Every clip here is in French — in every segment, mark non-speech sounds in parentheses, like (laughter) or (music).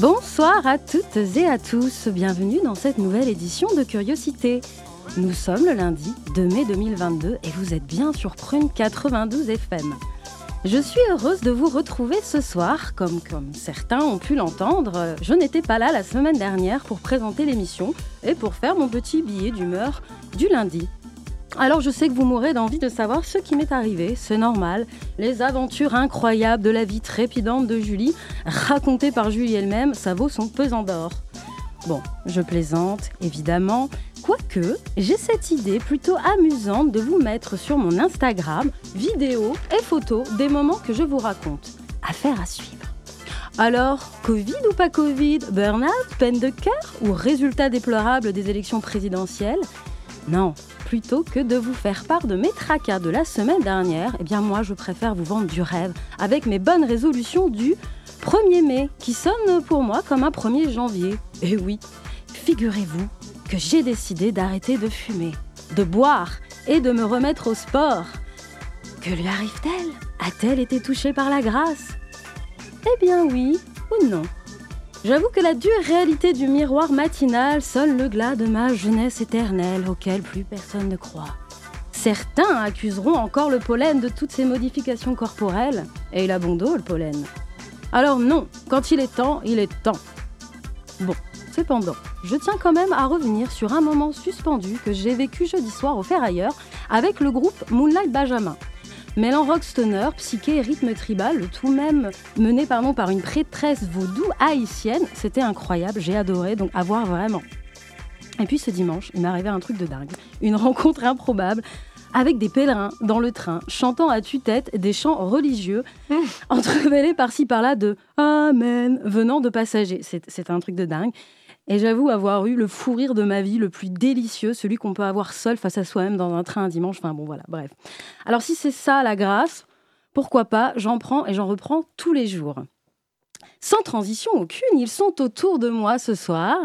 Bonsoir à toutes et à tous, bienvenue dans cette nouvelle édition de Curiosité. Nous sommes le lundi 2 mai 2022 et vous êtes bien sur Prune 92 FM. Je suis heureuse de vous retrouver ce soir. Comme, comme certains ont pu l'entendre, je n'étais pas là la semaine dernière pour présenter l'émission et pour faire mon petit billet d'humeur du lundi. Alors je sais que vous mourrez d'envie de savoir ce qui m'est arrivé, c'est normal. Les aventures incroyables de la vie trépidante de Julie, racontées par Julie elle-même, ça vaut son pesant d'or. Bon, je plaisante, évidemment. Quoique, j'ai cette idée plutôt amusante de vous mettre sur mon Instagram vidéos et photos des moments que je vous raconte. Affaire à suivre. Alors, Covid ou pas Covid Burnout Peine de cœur Ou résultat déplorable des élections présidentielles? Non, plutôt que de vous faire part de mes tracas de la semaine dernière, eh bien moi je préfère vous vendre du rêve avec mes bonnes résolutions du 1er mai, qui sonne pour moi comme un 1er janvier. Et oui, figurez-vous que j'ai décidé d'arrêter de fumer, de boire et de me remettre au sport. Que lui arrive-t-elle? A-t-elle été touchée par la grâce? Eh bien oui ou non? J'avoue que la dure réalité du miroir matinal sonne le glas de ma jeunesse éternelle auquel plus personne ne croit. Certains accuseront encore le pollen de toutes ces modifications corporelles, et il a bon dos le pollen. Alors non, quand il est temps, il est temps. Bon, cependant, je tiens quand même à revenir sur un moment suspendu que j'ai vécu jeudi soir au Ferrailleur avec le groupe Moonlight Benjamin. Mêlant rock stoner, psyché et rythme tribal, le tout même mené pardon, par une prêtresse vaudou haïtienne, c'était incroyable, j'ai adoré, donc à voir vraiment. Et puis ce dimanche, il m'est arrivé un truc de dingue, une rencontre improbable avec des pèlerins dans le train, chantant à tue-tête des chants religieux, (laughs) entremêlés par-ci par-là de Amen venant de passagers. C'est un truc de dingue. Et j'avoue avoir eu le fou rire de ma vie, le plus délicieux, celui qu'on peut avoir seul face à soi-même dans un train un dimanche. Enfin bon, voilà, bref. Alors si c'est ça la grâce, pourquoi pas, j'en prends et j'en reprends tous les jours. Sans transition aucune, ils sont autour de moi ce soir.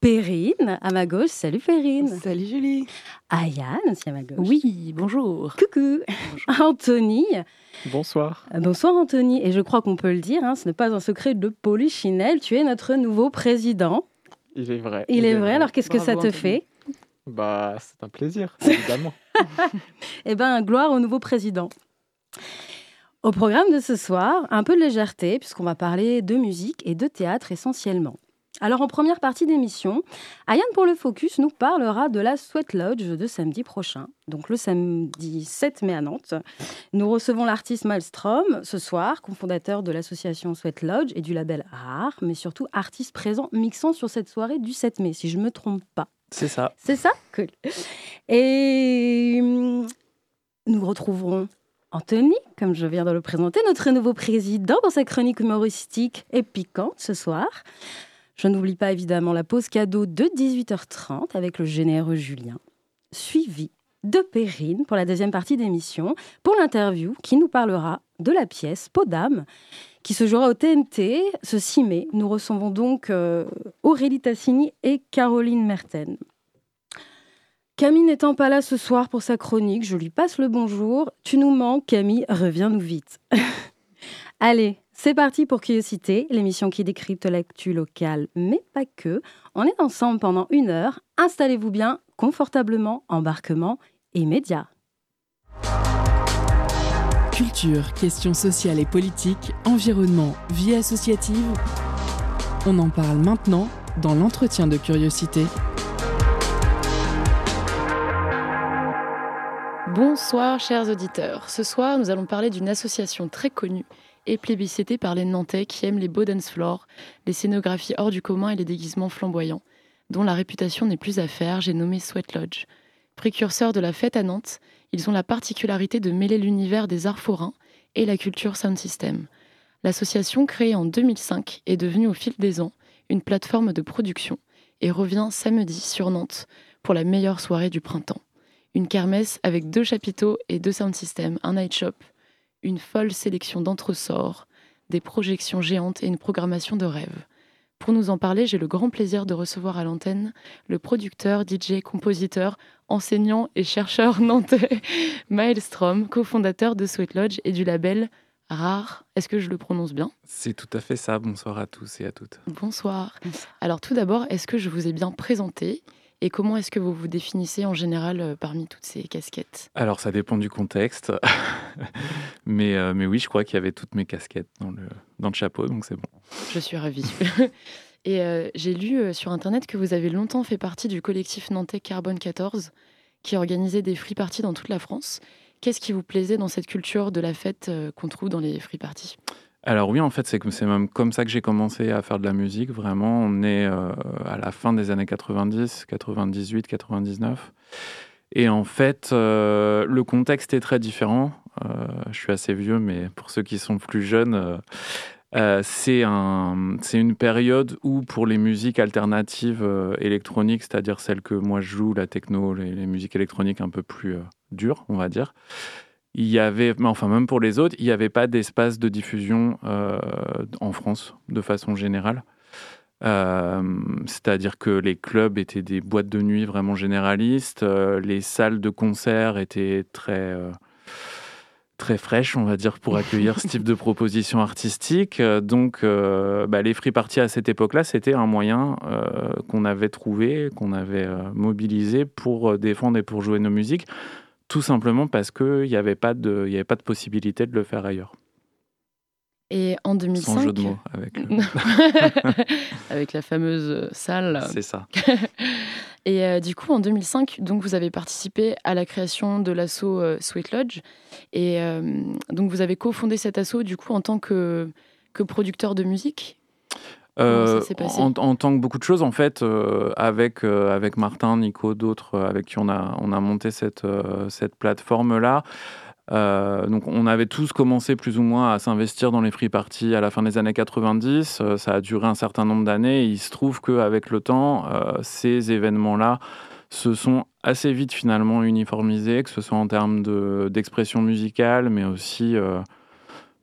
Perrine, à ma gauche. Salut Perrine. Salut Julie. Ayane, aussi à ma gauche. Oui, bonjour. Coucou. (laughs) Anthony. Bonsoir. Bonsoir Anthony. Et je crois qu'on peut le dire, hein, ce n'est pas un secret de Polichinelle, tu es notre nouveau président. Il est vrai. Il, est, vrai. Alors qu'est-ce que ça te fait? Bah, c'est un plaisir, (laughs) évidemment. (laughs) eh ben, gloire au nouveau président. Au programme de ce soir, un peu de légèreté, puisqu'on va parler de musique et de théâtre essentiellement. Alors en première partie d'émission, Ayane pour le Focus nous parlera de la Sweat Lodge de samedi prochain, donc le samedi 7 mai à Nantes. Nous recevons l'artiste Maelstrom ce soir, cofondateur de l'association Sweat Lodge et du label Rare, mais surtout artiste présent mixant sur cette soirée du 7 mai, si je ne me trompe pas. C'est ça. C'est ça? Cool. Et hum, nous retrouverons Anthony, comme je viens de le présenter, notre nouveau président dans sa chronique humoristique et piquante ce soir. Je n'oublie pas évidemment la pause cadeau de 18h30 avec le généreux Julien, suivi de Perrine pour la deuxième partie d'émission, pour l'interview qui nous parlera de la pièce d'âme, qui se jouera au TNT ce 6 mai. Nous recevons donc euh, Aurélie Tassini et Caroline Merten. Camille n'étant pas là ce soir pour sa chronique, je lui passe le bonjour. Tu nous manques, Camille, reviens-nous vite. (laughs) Allez, c'est parti pour Curiosité, l'émission qui décrypte l'actu locale, mais pas que. On est ensemble pendant une heure. Installez-vous bien, confortablement, embarquement immédiat. Culture, questions sociales et politiques, environnement, vie associative. On en parle maintenant dans l'entretien de Curiosité. Bonsoir chers auditeurs. Ce soir, nous allons parler d'une association très connue et plébiscité par les Nantais qui aiment les beaux dance floors, les scénographies hors du commun et les déguisements flamboyants, dont la réputation n'est plus à faire, j'ai nommé Sweat Lodge. Précurseurs de la fête à Nantes, ils ont la particularité de mêler l'univers des arts forains et la culture sound system. L'association, créée en 2005, est devenue au fil des ans une plateforme de production et revient samedi sur Nantes pour la meilleure soirée du printemps. Une kermesse avec deux chapiteaux et deux sound systems, un night shop, une folle sélection d'entresorts, des projections géantes et une programmation de rêve. Pour nous en parler, j'ai le grand plaisir de recevoir à l'antenne le producteur, DJ, compositeur, enseignant et chercheur (laughs) nantais Maelstrom, cofondateur de Sweet Lodge et du label Rare. Est-ce que je le prononce bien? C'est tout à fait ça. Bonsoir à tous et à toutes. Bonsoir. Alors tout d'abord, est-ce que je vous ai bien présenté? Et comment est-ce que vous vous définissez en général euh, parmi toutes ces casquettes? Alors, ça dépend du contexte. (laughs) mais, euh, mais oui, je crois qu'il y avait toutes mes casquettes dans le, dans le chapeau, donc c'est bon. Je suis ravie. (laughs) et euh, j'ai lu sur Internet que vous avez longtemps fait partie du collectif nantais Carbone 14, qui organisait des free parties dans toute la France. Qu'est-ce qui vous plaisait dans cette culture de la fête qu'on trouve dans les free parties? Alors oui, en fait, c'est même comme ça que j'ai commencé à faire de la musique. Vraiment, on est euh, à la fin des années 90, 98, 99. Et en fait, euh, le contexte est très différent. Euh, je suis assez vieux, mais pour ceux qui sont plus jeunes, c'est un, une période où pour les musiques alternatives électroniques, c'est-à-dire celles que moi je joue, la techno, les musiques électroniques un peu plus dures, on va dire, il y avait, enfin même pour les autres, il n'y avait pas d'espace de diffusion euh, en France de façon générale. Euh, c'est-à-dire que les clubs étaient des boîtes de nuit vraiment généralistes, euh, les salles de concert étaient très très fraîches, on va dire, pour accueillir ce type de (laughs) proposition artistique. Donc, bah, les free parties à cette époque-là, c'était un moyen qu'on avait trouvé, qu'on avait mobilisé pour défendre et pour jouer nos musiques tout simplement parce qu'il n'y avait, pas de, avait pas de possibilité de le faire ailleurs. Et en 2005... Sans jeu de mots, avec... Euh, (laughs) avec la fameuse salle. C'est ça. (laughs) Et euh, du coup, en 2005, donc, vous avez participé à la création de euh, Sweet Lodge. Et donc, vous avez cofondé cet assaut, du coup, en tant que, que producteur de musique? Euh, en, en, tant que beaucoup de choses, en fait, euh, avec, euh, avec Martin, Nico, d'autres avec qui on a, on a monté cette, cette plateforme-là. donc, on avait tous commencé plus ou moins à s'investir dans les free parties à la fin des années 90. ça a duré un certain nombre d'années. Il se trouve qu'avec le temps, ces événements-là se sont assez vite finalement uniformisés, que ce soit en termes d'expression musicale, mais aussi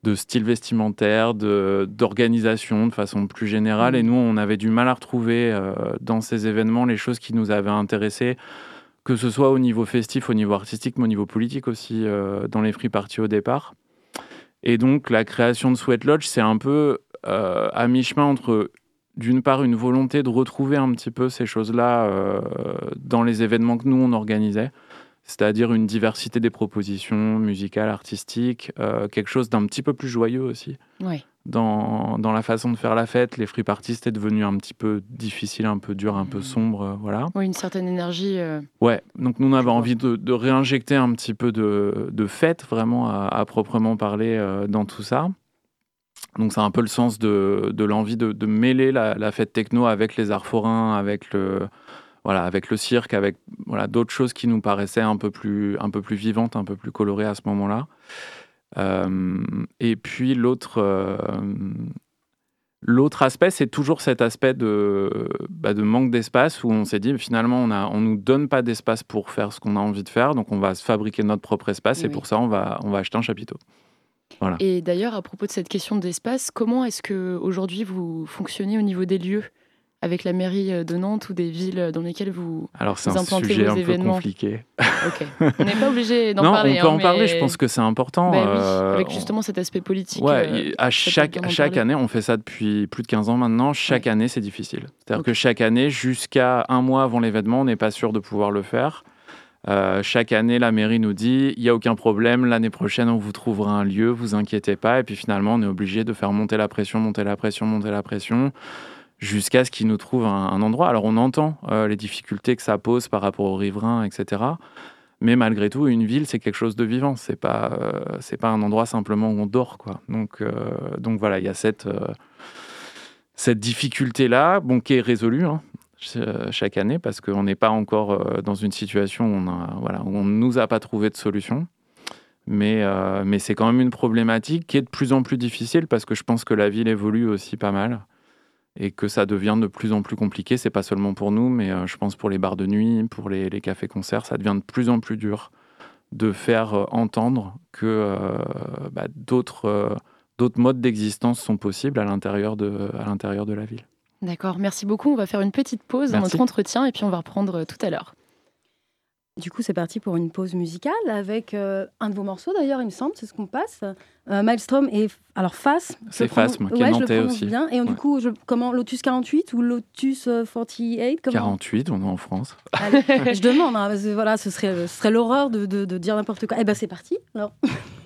de style vestimentaire, d'organisation de, façon plus générale. Et mm. nous, on avait du mal à retrouver euh, dans ces événements les choses qui nous avaient intéressés, que ce soit au niveau festif, au niveau artistique, mais au niveau politique aussi, euh, dans les free parties au départ. Et donc, la création de Sweat Lodge, c'est un peu euh, à mi-chemin entre, d'une part, une volonté de retrouver un petit peu ces choses-là dans les événements que nous, on organisait c'est-à-dire une diversité des propositions musicales, artistiques, euh, quelque chose d'un petit peu plus joyeux aussi. Dans, dans, la façon de faire la fête, les free parties, c'était devenu un petit peu difficile, un peu dur, un peu mmh. sombre, euh, voilà. Oui, une certaine énergie. Euh, ouais, donc nous, on avait envie de, réinjecter un petit peu de, de fête, vraiment à, proprement parler, dans tout ça. Donc c'est un peu le sens de, de l'envie de, mêler la, la, fête techno avec les arts forains, avec le, voilà, avec le cirque, avec voilà, d'autres choses qui nous paraissaient un peu plus, un peu plus vivantes, un peu plus colorées à ce moment-là. Euh, et puis l'autre, euh, l'autre aspect, c'est toujours cet aspect de, bah, de manque d'espace où on s'est dit finalement on ne on nous donne pas d'espace pour faire ce qu'on a envie de faire, donc on va se fabriquer notre propre espace et pour ça on va, on va acheter un chapiteau. Voilà. Et d'ailleurs, à propos de cette question d'espace, comment est-ce que aujourd'hui vous fonctionnez au niveau des lieux? Avec la mairie euh, de Nantes ou des villes dans lesquelles vous Alors c'est un sujet un peu compliqué. On n'est pas (laughs) obligé d'en parler. Non, on peut en hein, parler. Je pense que c'est important. Ben euh, avec justement cet aspect politique. Ouais, euh, à chaque chaque année, on fait ça depuis plus de 15 ans maintenant. Chaque année, c'est difficile. C'est-à-dire que chaque année, jusqu'à un mois avant l'événement, on n'est pas sûr de pouvoir le faire. chaque année, la mairie nous dit il n'y a aucun problème, l'année prochaine, on vous trouvera un lieu, vous inquiétez pas. Et puis finalement, on est obligé de faire monter la pression, monter la pression, monter la pression jusqu'à ce qu'ils nous trouvent un, endroit. Alors on entend euh, les difficultés que ça pose par rapport aux riverains, etc. Mais malgré tout, une ville, c'est quelque chose de vivant. C'est pas, euh, pas un endroit simplement où on dort, quoi. Donc, euh, donc voilà, il y a cette, cette difficulté-là, bon, qui est résolue hein, chaque année, parce qu'on n'est pas encore dans une situation où on voilà, on ne nous a pas trouvé de solution. Mais, mais c'est quand même une problématique qui est de plus en plus difficile parce que je pense que la ville évolue aussi pas mal et que ça devient de plus en plus compliqué. C'est pas seulement pour nous, mais je pense pour les bars de nuit, pour les, les cafés-concerts, ça devient de plus en plus dur de faire entendre que bah, d'autres d'autres modes d'existence sont possibles à l'intérieur de, à l'intérieur de la ville. D'accord, merci beaucoup. On va faire une petite pause dans notre entretien et puis on va reprendre tout à l'heure. Du coup, c'est parti pour une pause musicale avec euh, un de vos morceaux d'ailleurs, il me semble, c'est ce qu'on passe. Euh, Maelstrom et alors Face. C'est Face, qui ouais, est aussi. Bien. Et du coup, je, comment Lotus 48 ou Lotus 48 euh, comment? 48, on est en France. je demande, hein, voilà, ce serait, ce serait l'horreur de, de, de, dire n'importe quoi. Eh ben, c'est parti. Alors. (laughs)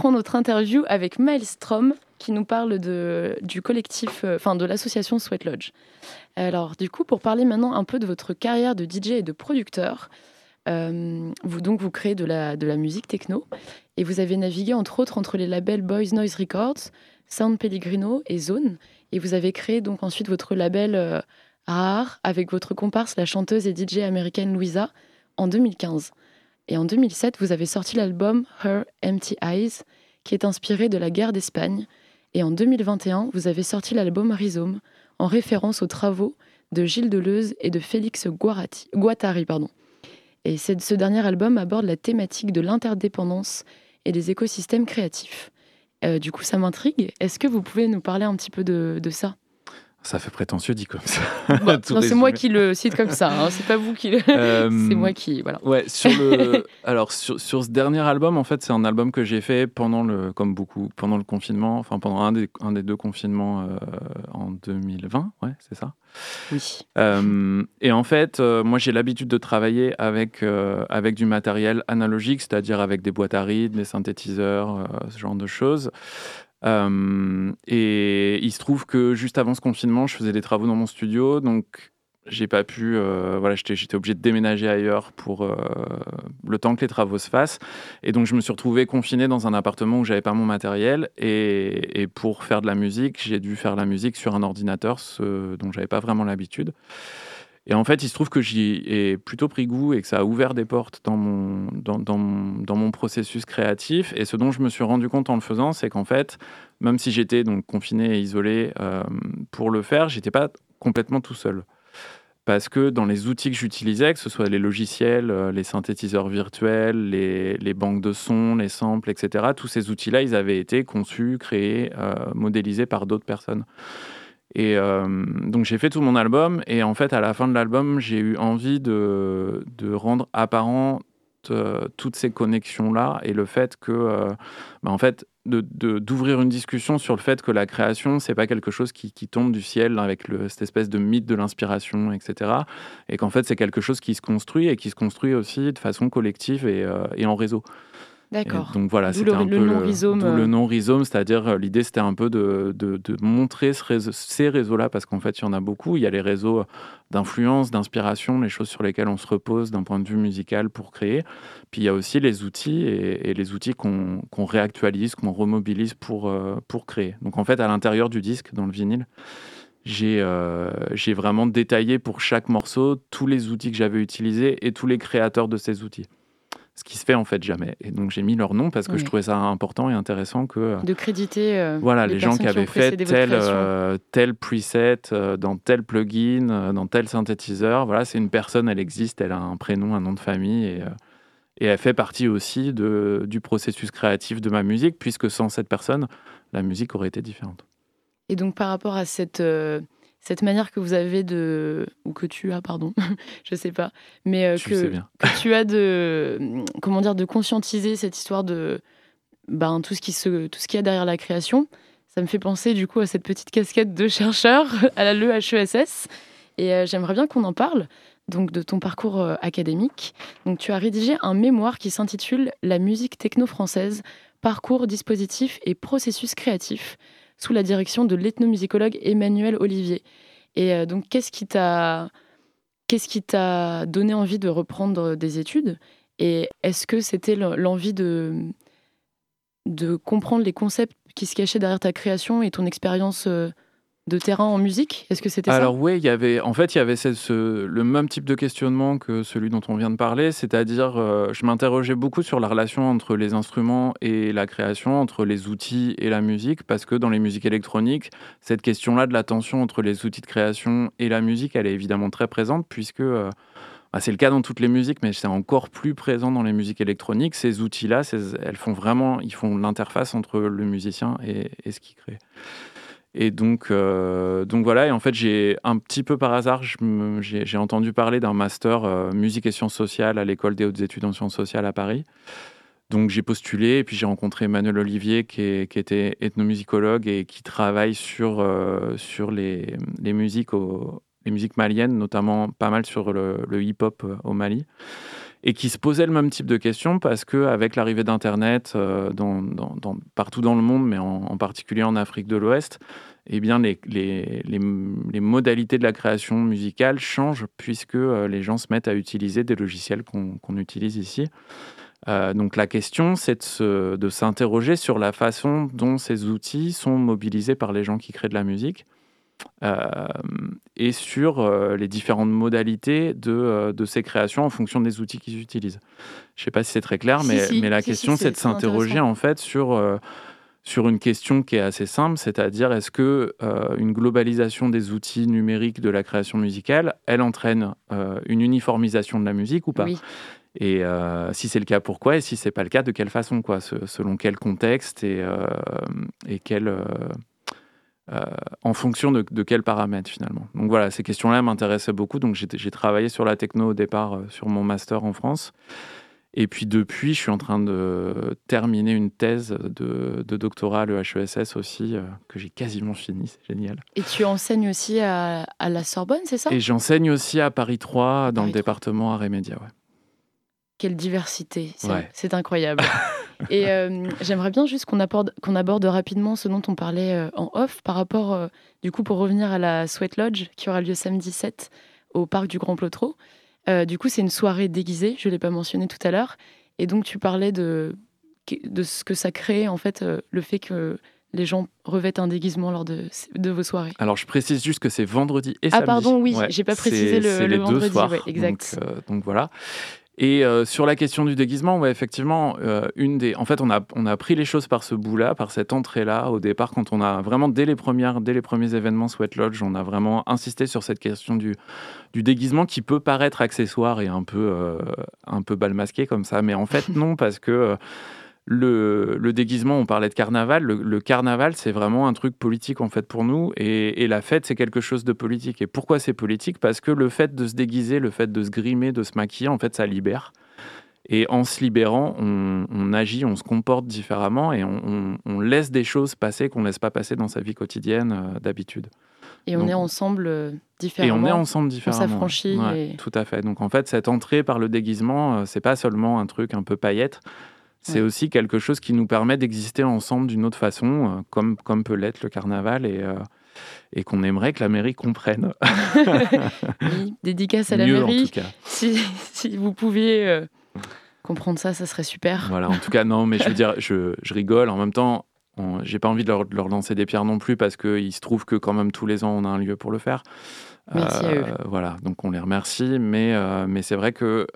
reprend notre interview avec Maelstrom qui nous parle de, du collectif, euh, enfin de l'association Sweat Lodge. Alors du coup, pour parler maintenant un peu de votre carrière de DJ et de producteur, euh, vous donc vous créez de la, de la musique techno et vous avez navigué entre autres entre les labels Boys Noise Records, Sound Pellegrino et Zone. Et vous avez créé donc ensuite votre label euh, Rare avec votre comparse, la chanteuse et DJ américaine Louisa, en 2015. Et en 2007, vous avez sorti l'album Her Empty Eyes, qui est inspiré de la guerre d'Espagne. Et en 2021, vous avez sorti l'album Rhizome, en référence aux travaux de Gilles Deleuze et de Félix Guattari. Et ce dernier album aborde la thématique de l'interdépendance et des écosystèmes créatifs. Euh, du coup, ça m'intrigue. Est-ce que vous pouvez nous parler un petit peu de, ça? Ça fait prétentieux dit comme ça. Bah, (laughs) c'est moi qui le cite comme ça. Hein. C'est pas vous qui le. (laughs) Euh, c'est moi qui voilà. Ouais. Sur le. (laughs) Alors sur, sur, ce dernier album, en fait, c'est un album que j'ai fait pendant le, comme beaucoup, pendant le confinement, enfin pendant un des, un des deux confinements euh, en 2020. Ouais, c'est ça. Oui. Euh, et en fait, euh, moi, j'ai l'habitude de travailler avec, euh, avec du matériel analogique, c'est-à-dire avec des boîtes à rythme, des synthétiseurs, ce genre de choses. Et il se trouve que juste avant ce confinement, je faisais des travaux dans mon studio, donc j'ai pas pu, euh, voilà, j'étais obligé de déménager ailleurs pour euh, le temps que les travaux se fassent. Et donc je me suis retrouvé confiné dans un appartement où j'avais pas mon matériel. Et, pour faire de la musique, j'ai dû faire la musique sur un ordinateur, ce dont j'avais pas vraiment l'habitude. Et en fait, il se trouve que j'y ai plutôt pris goût et que ça a ouvert des portes dans mon, dans, dans, dans mon processus créatif. Et ce dont je me suis rendu compte en le faisant, c'est qu'en fait, même si j'étais donc confiné et isolé euh, pour le faire, j'étais pas complètement tout seul parce que dans les outils que j'utilisais, que ce soit les logiciels, euh, les synthétiseurs virtuels, les, banques de sons, les samples, etc., tous ces outils-là, ils avaient été conçus, créés, euh, modélisés par d'autres personnes. Et euh, donc j'ai fait tout mon album, et en fait, à la fin de l'album, j'ai eu envie de, de rendre apparent toutes ces connexions-là et le fait que, bah, en fait, d'ouvrir une discussion sur le fait que la création, c'est pas quelque chose qui, tombe du ciel avec cette espèce de mythe de l'inspiration, etc. Et qu'en fait, c'est quelque chose qui se construit et qui se construit aussi de façon collective et, euh, et en réseau. D'accord. Donc voilà, c'était un le peu nom rhizome. le nom rhizome, c'est-à-dire euh, l'idée c'était un peu de, de, de montrer ce réseau, ces réseaux-là parce qu'en fait il y en a beaucoup. Il y a les réseaux d'influence, d'inspiration, les choses sur lesquelles on se repose d'un point de vue musical pour créer. Puis il y a aussi les outils et, les outils qu'on réactualise, qu'on remobilise pour, euh, pour créer. Donc en fait à l'intérieur du disque, dans le vinyle, j'ai euh, j'ai vraiment détaillé pour chaque morceau tous les outils que j'avais utilisés et tous les créateurs de ces outils ce qui se fait en fait jamais. Et donc j'ai mis leur nom parce que je trouvais ça important et intéressant que euh, de créditer euh, voilà les, gens qui avaient fait tel euh, tel preset dans tel plugin dans tel synthétiseur. Voilà, c'est une personne, elle existe, elle a un prénom, un nom de famille et et elle fait partie aussi de, du processus créatif de ma musique puisque sans cette personne, la musique aurait été différente. Et donc par rapport à cette cette manière que vous avez de ou que tu as pardon (laughs) je sais pas mais euh, que, tu as de comment dire de conscientiser cette histoire de ben tout ce qui se tout ce qu'il y a derrière la création. Ça me fait penser du coup à cette petite casquette de chercheur (laughs) à la l'EHESS et euh, j'aimerais bien qu'on en parle donc de ton parcours euh, académique. Donc tu as rédigé un mémoire qui s'intitule la musique techno française parcours dispositif et processus créatif sous la direction de l'ethnomusicologue Emmanuel Olivier. Et euh, donc, qu'est-ce qui t'a donné envie de reprendre des études? Et est-ce que c'était l'envie de de comprendre les concepts qui se cachaient derrière ta création et ton expérience euh, de terrain en musique Est-ce que c'était ça? Alors oui, il y avait, en fait, il y avait ce, le même type de questionnement que celui dont on vient de parler, c'est-à-dire, euh, je m'interrogeais beaucoup sur la relation entre les instruments et la création, entre les outils et la musique, parce que dans les musiques électroniques, cette question-là de la tension entre les outils de création et la musique, elle est évidemment très présente, puisque euh, bah, c'est le cas dans toutes les musiques, mais c'est encore plus présent dans les musiques électroniques. Ces outils-là, elles font vraiment, ils font l'interface entre le musicien et, et ce qu'il crée. Et donc, euh, donc voilà, et en fait, j'ai un petit peu par hasard, j'ai entendu parler d'un master euh, musique et sciences sociales à l'école des hautes études en sciences sociales à Paris. Donc j'ai postulé et puis j'ai rencontré Emmanuel Olivier qui, était ethnomusicologue et qui travaille sur, euh, sur les, les musiques les musiques maliennes, notamment pas mal sur le hip-hop au Mali. Et qui se posaient le même type de questions parce qu'avec l'arrivée d'Internet dans, partout dans le monde, mais en, particulier en Afrique de l'Ouest, eh bien les, modalités de la création musicale changent puisque les gens se mettent à utiliser des logiciels qu'on utilise ici. Euh, donc la question, c'est de s'interroger sur la façon dont ces outils sont mobilisés par les gens qui créent de la musique euh, et sur euh, les différentes modalités de, ces créations en fonction des outils qu'ils utilisent. Je ne sais pas si c'est très clair, mais, mais la question, c'est de s'interroger en fait sur sur une question qui est assez simple, c'est-à-dire est-ce que une globalisation des outils numériques de la création musicale, elle entraîne une uniformisation de la musique ou pas? Et euh, si c'est le cas, pourquoi? Et si c'est pas le cas, de quelle façon quoi? Selon quel contexte et, euh, et quel, euh, en fonction de, de quels paramètres finalement. Donc voilà, ces questions-là m'intéressaient beaucoup. Donc j'ai travaillé sur la techno au départ sur mon master en France. Et puis depuis, je suis en train de terminer une thèse de, de doctorat à l'EHESS aussi, que j'ai quasiment fini, c'est génial. Et tu enseignes aussi à, à la Sorbonne, c'est ça? Et j'enseigne aussi à Paris 3, dans le département Arts et Médias, ouais. Quelle diversité, c'est incroyable. (laughs) (laughs) Et euh, j'aimerais bien juste qu'on aborde, qu'on aborde rapidement ce dont on parlait euh, en off par rapport, euh, du coup, pour revenir à la Sweat Lodge qui aura lieu samedi 7 au parc du Grand Plotreau. du coup, c'est une soirée déguisée, je ne l'ai pas mentionné tout à l'heure. Et donc, tu parlais de, de ce que ça crée, en fait, le fait que les gens revêtent un déguisement lors de, de vos soirées. Alors, je précise juste que c'est vendredi et samedi. Ah, pardon, oui, j'ai pas précisé le, le vendredi. Deux soirs, exact. Donc, donc, voilà. Et euh, sur la question du déguisement, ouais, effectivement, euh, une des, en fait, on a, on a pris les choses par ce bout-là, par cette entrée-là. Au départ, quand on a vraiment, dès les, premières, dès les premiers événements Sweat Lodge, on a vraiment insisté sur cette question du, du déguisement qui peut paraître accessoire et un peu, euh, un peu bal masqué comme ça. Mais en fait, (laughs) non, parce que le, déguisement, on parlait de carnaval. Le, carnaval, c'est vraiment un truc politique en fait pour nous. Et, la fête, c'est quelque chose de politique. Et pourquoi c'est politique? Parce que le fait de se déguiser, le fait de se grimer, de se maquiller, en fait, ça libère. Et en se libérant, on, agit, on se comporte différemment et on, laisse des choses passer qu'on ne laisse pas passer dans sa vie quotidienne euh, d'habitude. Et on est ensemble différemment. Et on est ensemble différemment. On s'affranchit. Tout à fait. Donc en fait, cette entrée par le déguisement, euh, c'est pas seulement un truc un peu paillette, c'est aussi quelque chose qui nous permet d'exister ensemble d'une autre façon, euh, comme, comme peut l'être le carnaval, et, euh, et qu'on aimerait que la mairie comprenne. (laughs) oui, dédicace à la mairie. En tout cas. Si, si vous pouviez euh, comprendre ça, ça serait super. Voilà, en tout cas, non, mais je veux dire, je, je rigole. En même temps, j'ai pas envie de leur, leur, lancer des pierres non plus, parce qu'il se trouve que quand même tous les ans, on a un lieu pour le faire. Merci à eux. Voilà, donc on les remercie, mais, mais c'est vrai que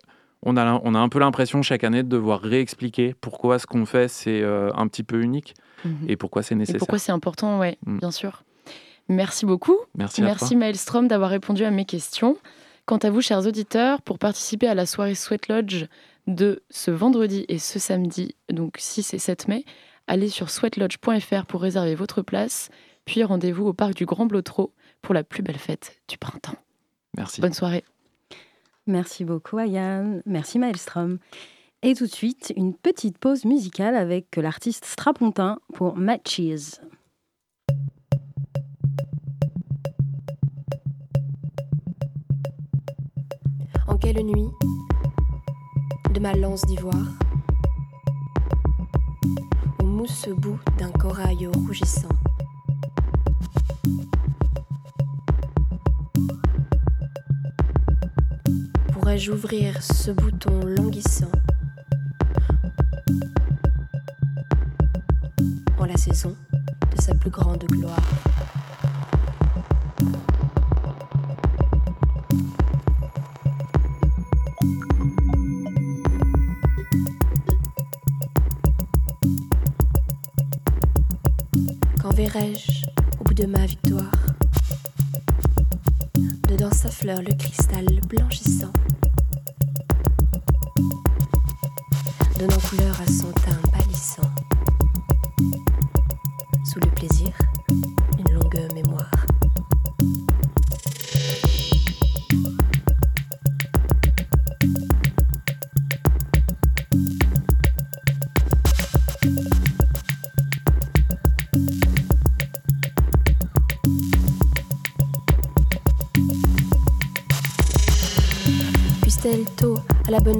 on a, on a un peu l'impression chaque année de devoir réexpliquer pourquoi ce qu'on fait, c'est euh, un petit peu unique mhm. et pourquoi c'est nécessaire. Et pourquoi c'est important, oui, mm. bien sûr. Merci beaucoup. Merci, Merci Maelstrom d'avoir répondu à mes questions. Quant à vous, chers auditeurs, pour participer à la soirée Sweat Lodge de ce vendredi et ce samedi, donc 6 et 7 mai, allez sur sweatlodge.fr pour réserver votre place, puis rendez-vous au parc du Grand Blotreau pour la plus belle fête du printemps. Merci. Bonne soirée. Merci beaucoup Ayane, merci Maelstrom. Et tout de suite, une petite pause musicale avec l'artiste Strapontin pour Matches. En quelle nuit de ma lance d'ivoire au mousse bout d'un corail rougissant ouvrir ce bouton languissant en la saison de sa plus grande gloire? Quand verrai-je au bout de ma victoire Dedans sa fleur le cristal Tôt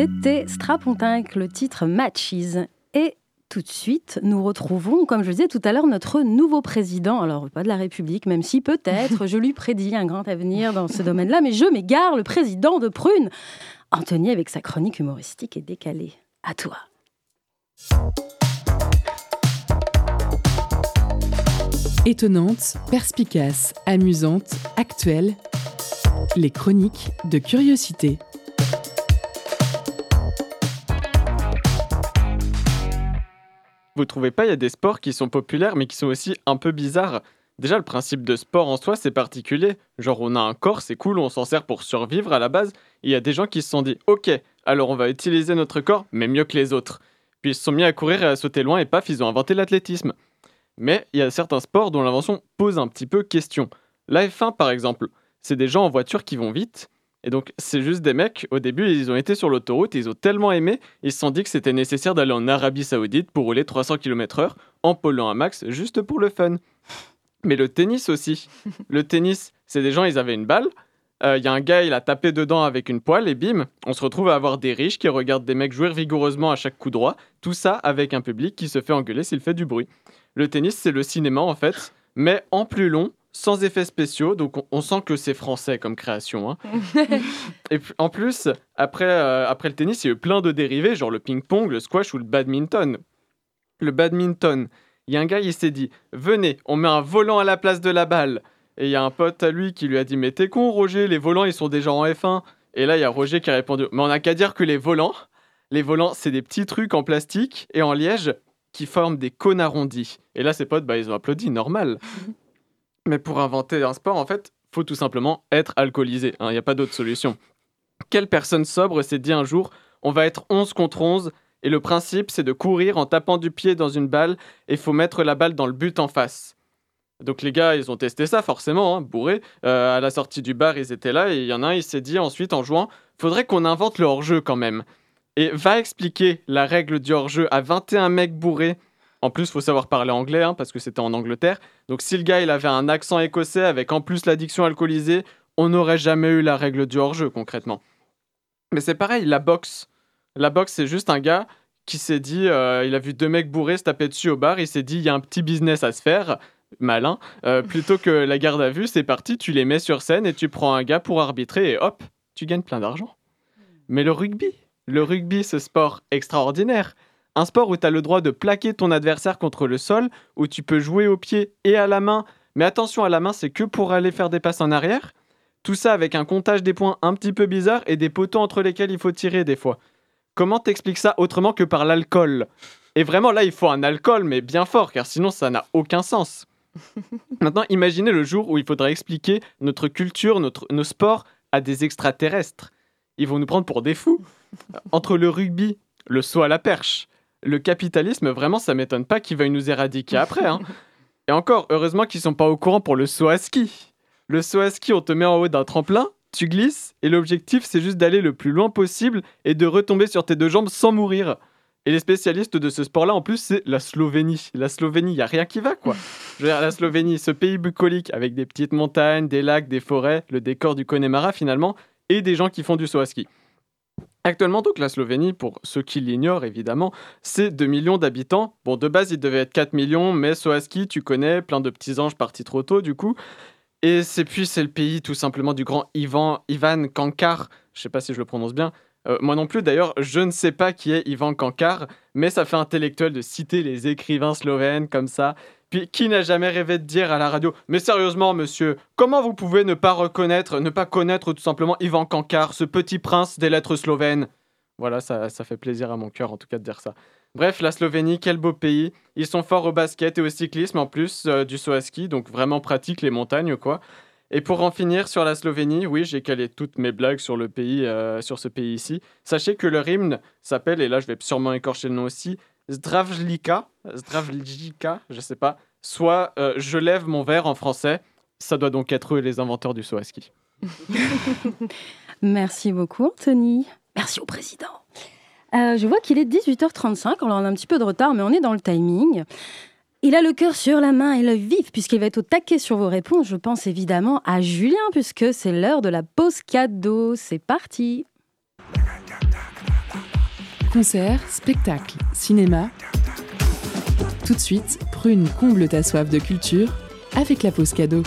C'était Strapontin avec le titre Matches. Et tout de suite, nous retrouvons, comme je le disais tout à l'heure, notre nouveau président. Alors, pas de la République, même si peut-être, (laughs) je lui prédis un grand avenir dans ce domaine-là, mais je m'égare, le président de Prune. Anthony, avec sa chronique humoristique, est décalé. À toi. Étonnante, perspicace, amusante, actuelle, les chroniques de curiosité. Vous trouvez pas, il y a des sports qui sont populaires mais qui sont aussi un peu bizarres Déjà, le principe de sport en soi, c'est particulier. Genre, on a un corps, c'est cool, on s'en sert pour survivre à la base. Il y a des gens qui se sont dit, ok, alors on va utiliser notre corps, mais mieux que les autres. Puis ils se sont mis à courir et à sauter loin et paf, ils ont inventé l'athlétisme. Mais il y a certains sports dont l'invention pose un petit peu question. La F1 par exemple, c'est des gens en voiture qui vont vite, et donc, c'est juste des mecs, au début, ils ont été sur l'autoroute, ils ont tellement aimé, ils se sont dit que c'était nécessaire d'aller en Arabie Saoudite pour rouler 300 km/h en polluant un max, juste pour le fun. Mais le tennis aussi. (laughs) Le tennis, c'est des gens, ils avaient une balle, il euh, y a un gars, il a tapé dedans avec une poêle et bim, on se retrouve à avoir des riches qui regardent des mecs jouer vigoureusement à chaque coup droit, tout ça avec un public qui se fait engueuler s'il fait du bruit. Le tennis, c'est le cinéma en fait, mais en plus long, sans effets spéciaux, donc on, sent que c'est français comme création. Hein. (laughs) et en plus, après, euh, après le tennis, il y a eu plein de dérivés, genre le ping-pong, le squash ou le badminton. Le badminton, il y a un gars, il s'est dit Venez, on met un volant à la place de la balle. Et il y a un pote à lui qui lui a dit Mais t'es con, Roger, les volants, ils sont déjà en F1. Et là, il y a Roger qui a répondu Mais on n'a qu'à dire que les volants, les volants, c'est des petits trucs en plastique et en liège qui forment des cônes arrondis. Et là, ses potes, bah, ils ont applaudi, normal. (laughs) Mais pour inventer un sport, en fait, faut tout simplement être alcoolisé. Il hein, n'y a pas d'autre solution. Quelle personne sobre s'est dit un jour on va être 11 contre 11 et le principe c'est de courir en tapant du pied dans une balle et faut mettre la balle dans le but en face. Donc les gars, ils ont testé ça forcément, hein, bourrés. Euh, à la sortie du bar, ils étaient là et il y en a un, il s'est dit ensuite en jouant, faudrait qu'on invente le hors-jeu quand même. Et va expliquer la règle du hors-jeu à 21 mecs bourrés en plus, faut savoir parler anglais hein, parce que c'était en Angleterre. Donc, si le gars il avait un accent écossais avec en plus l'addiction alcoolisée, on n'aurait jamais eu la règle du hors-jeu concrètement. Mais c'est pareil, la boxe. La boxe, c'est juste un gars qui s'est dit, euh, il a vu deux mecs bourrés se taper dessus au bar, il s'est dit, il y a un petit business à se faire. malin. Euh, plutôt que la garde à vue, c'est parti, tu les mets sur scène et tu prends un gars pour arbitrer et hop, tu gagnes plein d'argent. Mais le rugby, le rugby, ce sport extraordinaire. Un sport où tu as le droit de plaquer ton adversaire contre le sol, où tu peux jouer au pied et à la main. Mais attention, à la main, c'est que pour aller faire des passes en arrière. Tout ça avec un comptage des points un petit peu bizarre et des poteaux entre lesquels il faut tirer des fois. Comment t'expliques ça autrement que par l'alcool? Et vraiment là, il faut un alcool, mais bien fort, car sinon ça n'a aucun sens. (laughs) Maintenant, imaginez le jour où il faudra expliquer notre culture, notre, nos sports à des extraterrestres. Ils vont nous prendre pour des fous. (laughs) Entre le rugby, le saut à la perche, le capitalisme, vraiment, ça m'étonne pas qu'ils veuillent nous éradiquer après. Hein. Et encore, heureusement qu'ils sont pas au courant pour le saut à ski. Le saut à ski, on te met en haut d'un tremplin, tu glisses, et l'objectif, c'est juste d'aller le plus loin possible et de retomber sur tes deux jambes sans mourir. Et les spécialistes de ce sport-là, en plus, c'est la Slovénie. La Slovénie, il n'y a rien qui va, quoi. Je veux dire, la Slovénie, ce pays bucolique avec des petites montagnes, des lacs, des forêts, le décor du Connemara, finalement, et des gens qui font du saut à ski. Actuellement, donc, la Slovénie, pour ceux qui l'ignorent évidemment, c'est 2 millions d'habitants. Bon, de base, il devait être 4 millions, mais saut à ski, tu connais, plein de petits anges partis trop tôt, du coup. Et c'est puis c'est le pays tout simplement du grand Ivan, Ivan Kankar, je sais pas si je le prononce bien, euh, moi non plus, d'ailleurs, je ne sais pas qui est Ivan Kankar, mais ça fait intellectuel de citer les écrivains slovènes comme ça. Puis qui n'a jamais rêvé de dire à la radio Mais sérieusement, monsieur, comment vous pouvez ne pas reconnaître, ne pas connaître tout simplement Ivan Kankar, ce petit prince des lettres slovènes? Voilà, ça, ça fait plaisir à mon cœur en tout cas de dire ça. Bref, la Slovénie, quel beau pays. Ils sont forts au basket et au cyclisme en plus euh, du saut à ski, donc vraiment pratique les montagnes quoi. Et pour en finir sur la Slovénie, oui, j'ai calé toutes mes blagues sur le pays, euh, sur ce pays ici. Sachez que leur hymne s'appelle, et là je vais sûrement écorcher le nom aussi, Zdravlika, Zdravlika, je sais pas, soit euh, Je lève mon verre en français. Ça doit donc être eux les inventeurs du saut à ski. (laughs) Merci beaucoup, Anthony. Merci au président. Euh, je vois qu'il est 18h35, alors on a un petit peu de retard, mais on est dans le timing. Il a le cœur sur la main et l'œil vif puisqu'il va être au taquet sur vos réponses. Je pense évidemment à Julien puisque c'est l'heure de la pause cadeau. C'est parti. Concert, spectacle, cinéma. Tout de suite, prune comble ta soif de culture avec la pause cadeau.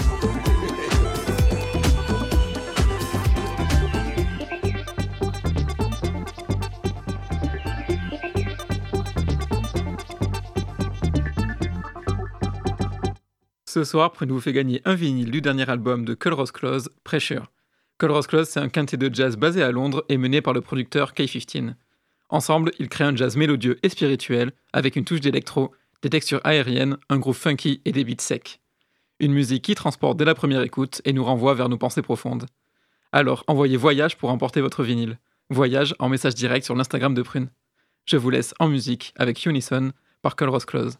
Ce soir, Prune vous fait gagner un vinyle du dernier album de Culross Close, Pressure. Culross Close, c'est un quintet de jazz basé à Londres et mené par le producteur K15. Ensemble, ils créent un jazz mélodieux et spirituel, avec une touche d'électro, des textures aériennes, un groove funky et des beats secs. Une musique qui transporte dès la première écoute et nous renvoie vers nos pensées profondes. Alors, envoyez Voyage pour emporter votre vinyle. Voyage en message direct sur l'Instagram de Prune. Je vous laisse en musique avec Unison par Culross Close.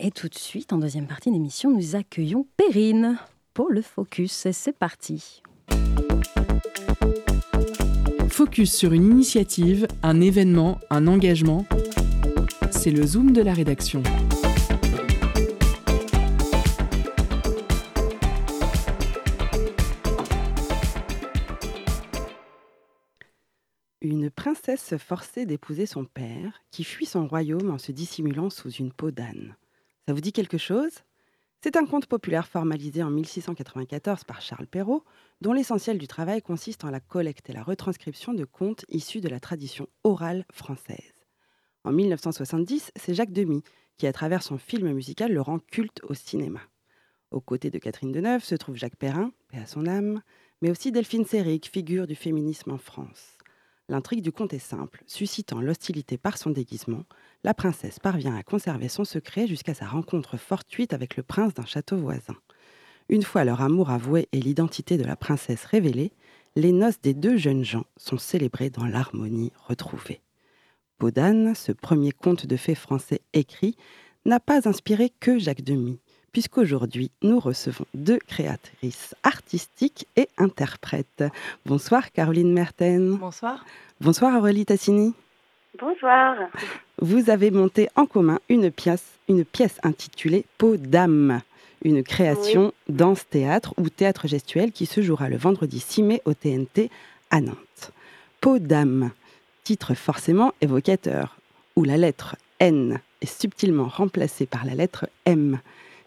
Et tout de suite, en deuxième partie d'émission, nous accueillons Perrine pour le focus. C'est parti. Focus sur une initiative, un événement, un engagement. C'est le zoom de la rédaction. Une princesse forcée d'épouser son père, qui fuit son royaume en se dissimulant sous une peau d'âne. Ça vous dit quelque chose? C'est un conte populaire formalisé en 1694 par Charles Perrault, dont l'essentiel du travail consiste en la collecte et la retranscription de contes issus de la tradition orale française. En 1970, c'est Jacques Demy qui, à travers son film musical, le rend culte au cinéma. Aux côtés de Catherine Deneuve se trouve Jacques Perrin, paix à son âme, mais aussi Delphine Seyrig, figure du féminisme en France. L'intrigue du conte est simple. Suscitant l'hostilité par son déguisement, la princesse parvient à conserver son secret jusqu'à sa rencontre fortuite avec le prince d'un château voisin. Une fois leur amour avoué et l'identité de la princesse révélée, les noces des deux jeunes gens sont célébrées dans l'harmonie retrouvée. Podane, ce premier conte de fées français écrit, n'a pas inspiré que Jacques Demy puisqu'aujourd'hui, nous recevons deux créatrices artistiques et interprètes. Bonsoir Caroline Merten. Bonsoir. Bonsoir Aurélie Tassini. Bonsoir. Vous avez monté en commun une pièce, une pièce intitulée Peau d'âme, une création danse-théâtre ou théâtre gestuel qui se jouera le vendredi 6 mai au TNT à Nantes. Peau d'âme, titre forcément évocateur, où la lettre N est subtilement remplacée par la lettre M.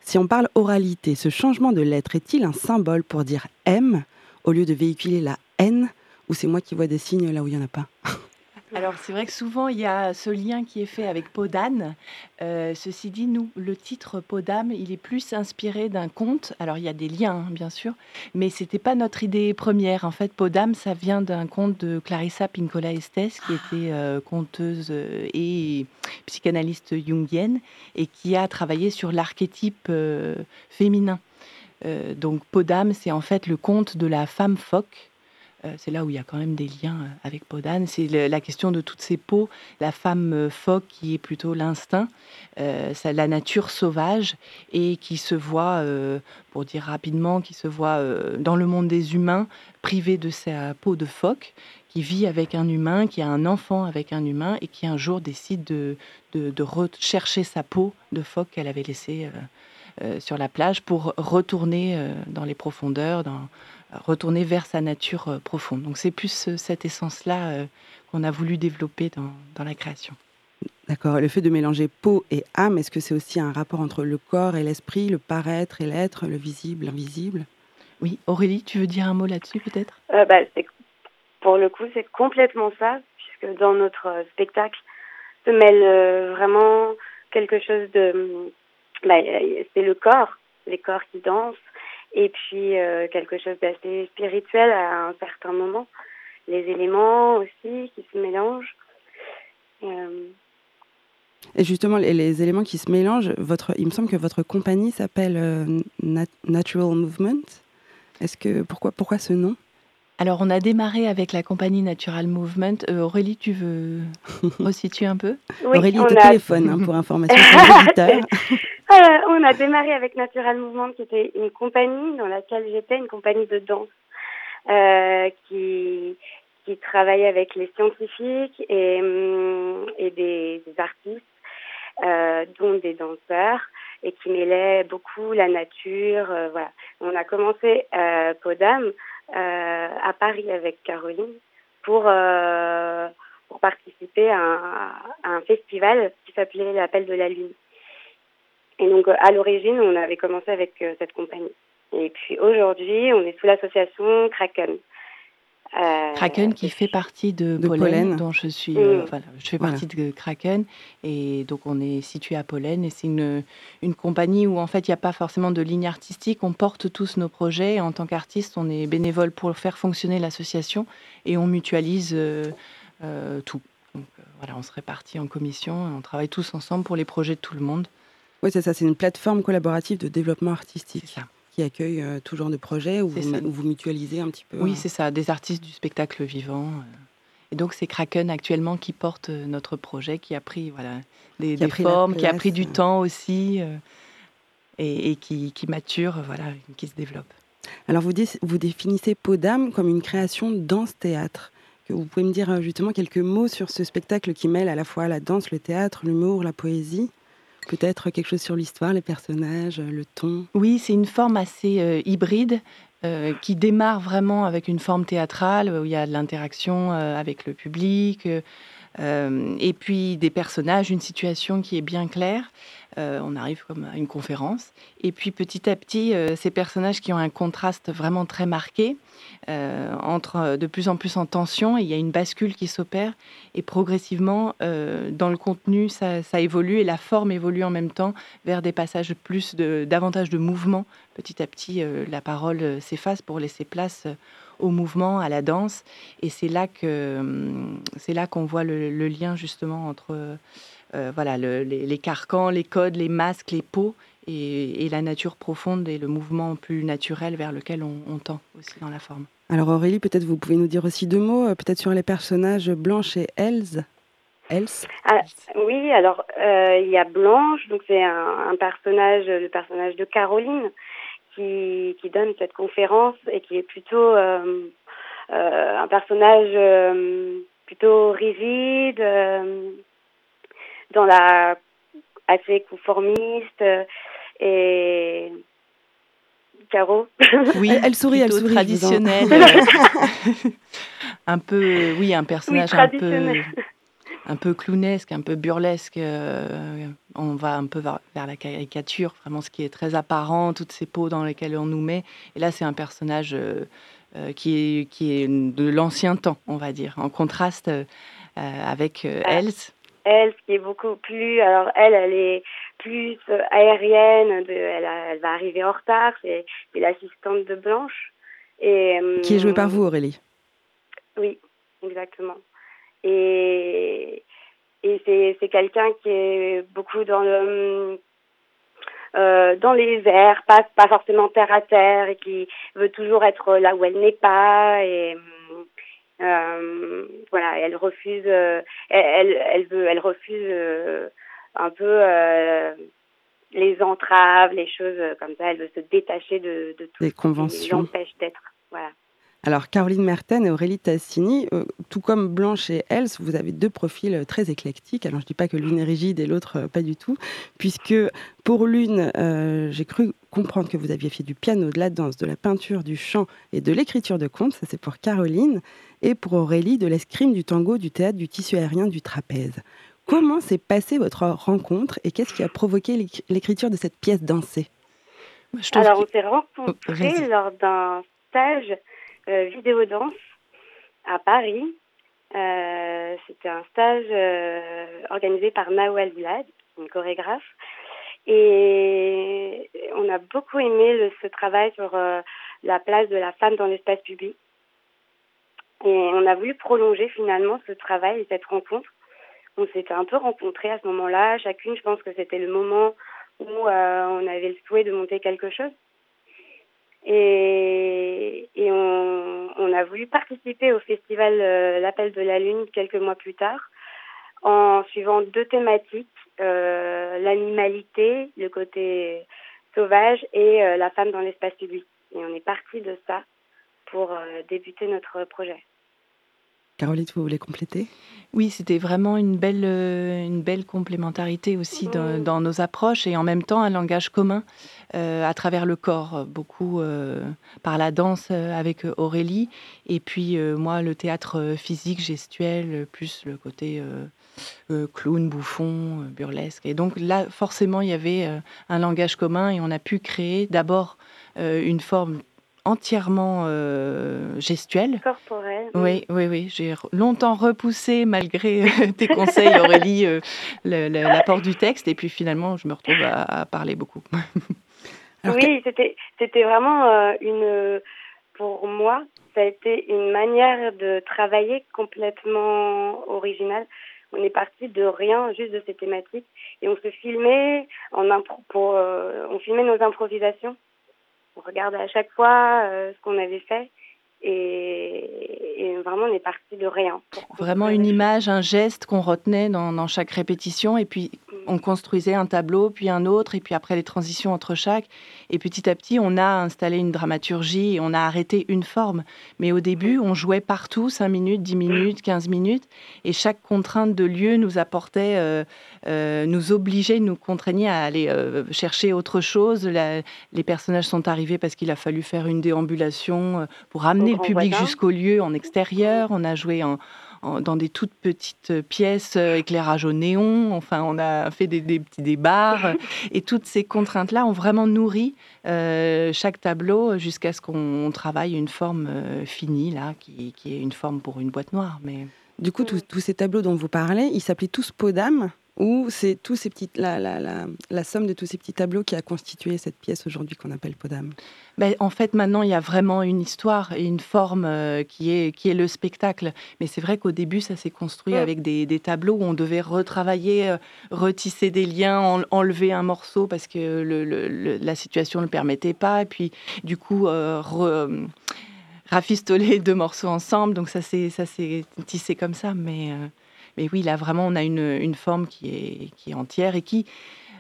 Si on parle oralité, ce changement de lettre est-il un symbole pour dire M au lieu de véhiculer la N ou c'est moi qui vois des signes là où il n'y en a pas? (laughs) alors c'est vrai que souvent il y a ce lien qui est fait avec Podane. Euh, ceci dit, nous, le titre Podam, il est plus inspiré d'un conte. Alors il y a des liens, hein, bien sûr, mais c'était pas notre idée première. En fait, Podam, ça vient d'un conte de Clarissa Pinkola Estes, qui était euh, conteuse euh, et psychanalyste jungienne, et qui a travaillé sur l'archétype féminin. donc Podam, c'est en fait le conte de la femme phoque euh, c'est là où il y a quand même des liens euh, avec Podane. C'est la question de toutes ces peaux, la femme euh, phoque qui est plutôt l'instinct, la nature sauvage et qui se voit, pour dire rapidement, qui se voit dans le monde des humains privée de sa peau de phoque, qui vit avec un humain, qui a un enfant avec un humain et qui un jour décide de, de, rechercher sa peau de phoque qu'elle avait laissée sur la plage pour retourner dans les profondeurs, dans, retourner vers sa nature euh, profonde. Donc c'est plus euh, cette essence-là euh, qu'on a voulu développer dans, dans la création. D'accord. Le fait de mélanger peau et âme, est-ce que c'est aussi un rapport entre le corps et l'esprit, le paraître et l'être, le visible, l'invisible Oui. Aurélie, tu veux dire un mot là-dessus peut-être? Bah, Pour le coup, c'est complètement ça, puisque dans notre spectacle se mêle vraiment quelque chose de... Bah, c'est le corps, les corps qui dansent, et puis euh, quelque chose d'assez spirituel à un certain moment. Les éléments aussi qui se mélangent. Euh, et justement, les, les, éléments qui se mélangent, votre, il me semble que votre compagnie s'appelle euh, Natural Movement. Est-ce que pourquoi pourquoi ce nom? Alors, on a démarré avec la compagnie Natural Movement. Aurélie, tu veux (laughs) resituer un peu? Aurélie est au téléphone hein, pour information (laughs) Euh, on a démarré avec Natural Movement, qui était une compagnie dans laquelle j'étais, une compagnie de danse, euh, qui, qui travaille avec les scientifiques et, hum, et des, artistes, euh, dont des danseurs, et qui mêlait beaucoup la nature. Euh, voilà. On a commencé euh, Podam euh, à Paris avec Caroline pour pour participer à un, à un festival qui s'appelait l'Appel de la Lune. Et donc, à l'origine, on avait commencé avec euh, cette compagnie. Et puis aujourd'hui, on est sous l'association Kraken. Euh, Kraken qui fait partie de, Pollen, dont je suis, euh, mm. voilà, je fais partie de Kraken et donc on est situé à Pollen et c'est une, une compagnie où en fait il n'y a pas forcément de ligne artistique, on porte tous nos projets et en tant qu'artiste on est bénévole pour faire fonctionner l'association et on mutualise tout. Donc voilà, on se répartit en commission, on travaille tous ensemble pour les projets de tout le monde. Oui, c'est ça, c'est une plateforme collaborative de développement artistique qui accueille euh, tout genre de projets où vous, vous, mutualisez un petit peu. Oui, euh. c'est ça, des artistes du spectacle vivant. Euh, Et donc c'est Kraken actuellement qui porte notre projet, qui a pris voilà, des, formes, qui a pris du temps aussi et, qui, qui, mature, voilà, qui se développe. Alors vous, vous définissez Podam comme une création danse-théâtre. Vous pouvez me dire justement quelques mots sur ce spectacle qui mêle à la fois la danse, le théâtre, l'humour, la poésie Peut-être quelque chose sur l'histoire, les personnages, le ton? Oui, c'est une forme assez euh, hybride euh, qui démarre vraiment avec une forme théâtrale où il y a de l'interaction euh, avec le public et puis des personnages, une situation qui est bien claire. Euh, on arrive comme à une conférence. Et puis petit à petit, euh, ces personnages qui ont un contraste vraiment très marqué euh, entrent de plus en plus en tension et il y a une bascule qui s'opère. Et progressivement, dans le contenu, ça, évolue et la forme évolue en même temps vers des passages plus de, davantage de mouvement. Petit à petit, la parole s'efface pour laisser place au mouvement, à la danse. Et c'est là que hum, c'est là qu'on voit le, lien justement entre euh, voilà, les, carcans, les codes, les masques, les peaux et, la nature profonde et le mouvement plus naturel vers lequel on, tend aussi dans la forme. Alors Aurélie, peut-être vous pouvez nous dire aussi deux mots, euh, peut-être sur les personnages Blanche et Else. Else ah, Oui, alors euh, il y a Blanche, donc c'est un, personnage, le personnage de Caroline, qui, donne cette conférence et qui est plutôt un personnage plutôt rigide, dans la assez conformiste et Caro. (laughs) Oui, elle sourit, elle sourit. Traditionnelle. (laughs) un peu, oui, un personnage un peu, un peu clownesque, un peu burlesque. Euh, on va un peu vers, la caricature, vraiment ce qui est très apparent, toutes ces peaux dans lesquelles on nous met. Et là, c'est un personnage euh, euh, qui, est, qui est de l'ancien temps, on va dire, en contraste avec Else elle, qui est beaucoup plus, alors elle, elle est plus euh, aérienne, de, elle, elle va arriver en retard, c'est l'assistante de Blanche. Et, qui est jouée par vous, Aurélie? Oui, exactement. Et, et c'est quelqu'un qui est beaucoup dans le euh, dans les airs, pas, pas forcément terre à terre, et qui veut toujours être là où elle n'est pas. Et, euh, voilà, elle refuse, euh, elle, elle veut, elle refuse euh, un peu les entraves, les choses comme ça. Elle veut se détacher de, de tout les conventions. qui l'empêche d'être. Voilà. Alors, Caroline Merten et Aurélie Tassini, tout comme Blanche et Else, vous avez deux profils très éclectiques. Alors, je ne dis pas que l'une est rigide et l'autre pas du tout, puisque pour l'une, j'ai cru comprendre que vous aviez fait du piano, de la danse, de la peinture, du chant et de l'écriture de contes. Ça, c'est pour Caroline et pour Aurélie de l'escrime, du tango, du théâtre, du tissu aérien, du trapèze. Comment s'est passée votre rencontre et qu'est-ce qui a provoqué l'écriture de cette pièce dansée? Alors, on s'est rencontrés oh, lors d'un stage euh, vidéo danse à Paris. Euh, c'était un stage euh, organisé par Nawal Vlad, une chorégraphe. Et on a beaucoup aimé ce travail sur la place de la femme dans l'espace public. Et on a voulu prolonger finalement ce travail et cette rencontre. On s'était un peu rencontrés à ce moment-là. Chacune, je pense que c'était le moment où euh, on avait le souhait de monter quelque chose. Et, et on, on, a voulu participer au festival euh, L'Appel de la Lune quelques mois plus tard en suivant deux thématiques, euh, l'animalité, le côté sauvage et euh, la femme dans l'espace public. Et on est parti de ça pour euh, débuter notre projet. Caroline, vous voulez compléter? Oui, c'était vraiment une belle, euh, une belle complémentarité aussi dans, nos approches et en même temps un langage commun euh, à travers le corps, beaucoup par la danse avec Aurélie et puis moi le théâtre physique, gestuel, plus le côté clown, bouffon, burlesque. Et donc là, forcément, il y avait un langage commun et on a pu créer d'abord une forme entièrement euh, gestuelle. Corporelle. Oui, oui, oui. J'ai longtemps repoussé, malgré euh, (laughs) tes conseils, Aurélie, euh, l'apport du texte. Et puis finalement, je me retrouve à, parler beaucoup. (laughs) oui, c'était, c'était vraiment une. Pour moi, ça a été une manière de travailler complètement originale. On est parti de rien, juste de ces thématiques, et on se filmait en impro pour, on filmait nos improvisations. On regardait à chaque fois euh, ce qu'on avait fait et, vraiment, on est parti de rien. Vraiment une image, un geste qu'on retenait dans, chaque répétition. Et puis, mm. on construisait un tableau, puis un autre, et puis après les transitions entre chaque. Et petit à petit, on a installé une dramaturgie on a arrêté une forme. Mais au début, on jouait partout, 5 minutes, 10 minutes, 15 minutes. Et chaque contrainte de lieu nous apportait, euh, euh, nous obligeait, nous contraignait à aller euh, chercher autre chose. les personnages sont arrivés parce qu'il a fallu faire une déambulation pour amener le public jusqu'au lieu en extérieur. On a joué dans des toutes petites pièces, euh, éclairage au néon. Enfin, on a fait des, petits débats. (laughs) et toutes ces contraintes-là ont vraiment nourri euh, chaque tableau jusqu'à ce qu'on travaille une forme euh, finie, là, qui, est une forme pour une boîte noire. Mais... Du coup, tous ces tableaux dont vous parlez, ils s'appelaient tous Peau ou c'est tous ces la, la, la, la, somme de tous ces petits tableaux qui a constitué cette pièce aujourd'hui qu'on appelle Podam ben, En fait, maintenant, il y a vraiment une histoire et une forme euh, qui, est, qui est le spectacle. Mais c'est vrai qu'au début, ça s'est construit avec des, des, tableaux où on devait retravailler, euh, retisser des liens, enlever un morceau parce que le, la situation ne le permettait pas. Et puis, du coup, euh, rafistoler (laughs) deux morceaux ensemble. Donc, ça s'est tissé comme ça. Mais. Mais oui, là, vraiment, on a une, une forme qui est, qui est entière et qui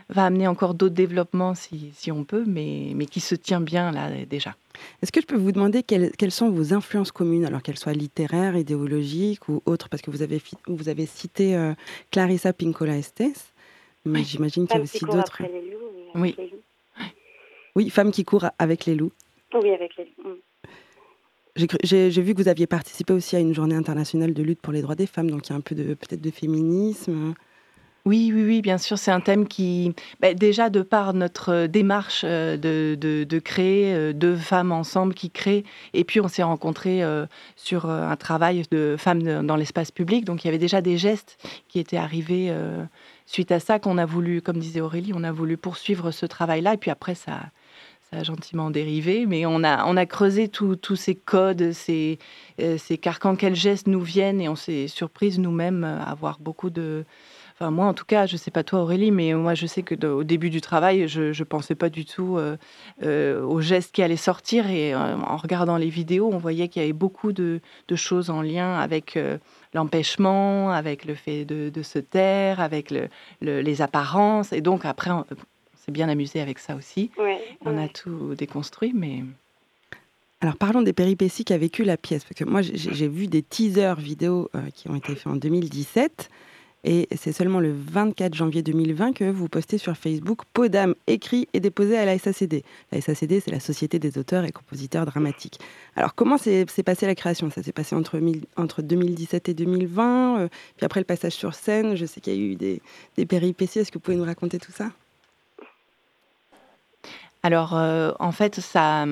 va amener encore d'autres développements si, si, on peut, mais, mais qui se tient bien là déjà. Est-ce que je peux vous demander quelles, quelles, sont vos influences communes, alors qu'elles soient littéraires, idéologiques ou autres? Parce que vous avez, vous avez cité euh, Clarissa Pinkola Estes, mais j'imagine qu'il y a aussi d'autres. Oui. Oui, femme qui court avec les loups. Oui, avec les loups. J'ai vu que vous aviez participé aussi à une journée internationale de lutte pour les droits des femmes, donc il y a un peu peut-être de féminisme. Oui, oui, oui, bien sûr, c'est un thème qui, bah, déjà de par notre démarche euh, de, de, créer euh, deux femmes ensemble qui créent, et puis on s'est rencontrés euh, sur un travail de femmes dans l'espace public, donc il y avait déjà des gestes qui étaient arrivés suite à ça qu'on a voulu, comme disait Aurélie, on a voulu poursuivre ce travail-là, et puis après ça, ça a gentiment dérivé, mais on a, on a creusé tous ces codes, ces, euh, ces carcans, quels gestes nous viennent, et on s'est surprise nous-mêmes à avoir beaucoup de... Enfin, moi, en tout cas, je sais pas toi, Aurélie, mais moi, je sais que au début du travail, je ne pensais pas du tout euh, euh, aux gestes qui allaient sortir. Et en regardant les vidéos, on voyait qu'il y avait beaucoup de, de, choses en lien avec l'empêchement, avec le fait de, de, se taire, avec le, les apparences. Et donc, après, s'est bien amusé avec ça aussi. on a tout déconstruit, mais. Alors parlons des péripéties qu'a vécu la pièce, parce que moi j'ai vu des teasers vidéo euh, qui ont été faits en 2017, et c'est seulement le 24 janvier 2020 que vous postez sur Facebook Podam écrit et déposé à la SACD. La SACD, c'est la Société des auteurs et compositeurs dramatiques. Alors comment s'est passée la création? Ça s'est passé entre, entre 2017 et 2020, euh, puis après le passage sur scène, je sais qu'il y a eu des, des péripéties, est-ce que vous pouvez nous raconter tout ça? Alors, euh, en fait, ça,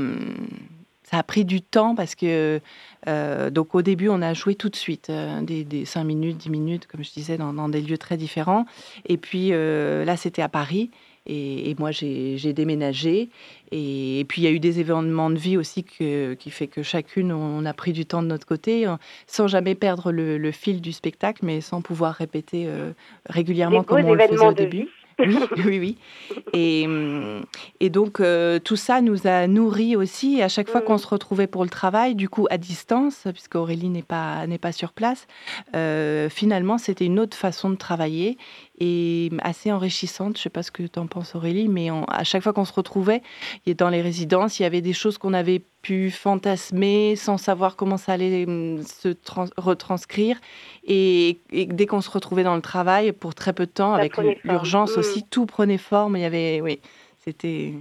ça a pris du temps parce que, euh, donc au début, on a joué tout de suite, euh, des, 5 minutes, 10 minutes, comme je disais, dans, des lieux très différents. Et puis là, c'était à Paris. Et, moi, j'ai déménagé. Et, puis, il y a eu des événements de vie aussi qui fait que chacune, on a pris du temps de notre côté, sans jamais perdre le, fil du spectacle, mais sans pouvoir répéter régulièrement comme on le faisait au début. (laughs) Oui, oui, oui. Et, et donc, euh, tout ça nous a nourris aussi. Et à chaque fois qu'on se retrouvait pour le travail, du coup, à distance, puisque Aurélie n'est pas, n'est pas sur place, euh, finalement, c'était une autre façon de travailler et assez enrichissante. Je ne sais pas ce que tu en penses, Aurélie, mais à chaque fois qu'on se retrouvait dans les résidences, il y avait des choses qu'on avait pu fantasmer sans savoir comment ça allait hum, se retranscrire. Et, dès qu'on se retrouvait dans le travail, pour très peu de temps, avec l'urgence aussi, mmh. tout prenait forme. Il y avait, oui, c'était,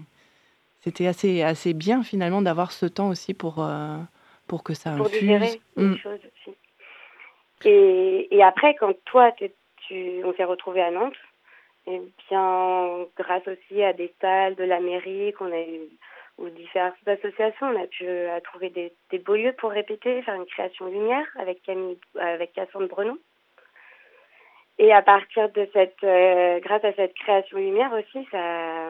c'était assez, assez bien finalement d'avoir ce temps aussi pour, euh, pour que ça pour infuse. les mmh. choses aussi. Et, et après, quand toi, tu on s'est retrouvés à Nantes. Et bien, grâce aussi à des salles de la mairie qu'on a eu, ou différentes associations, on a pu euh, trouver des, beaux lieux pour répéter, faire une création lumière avec Camille, avec Cassandre Brenon. Et à partir de cette, euh, grâce à cette création lumière aussi, ça,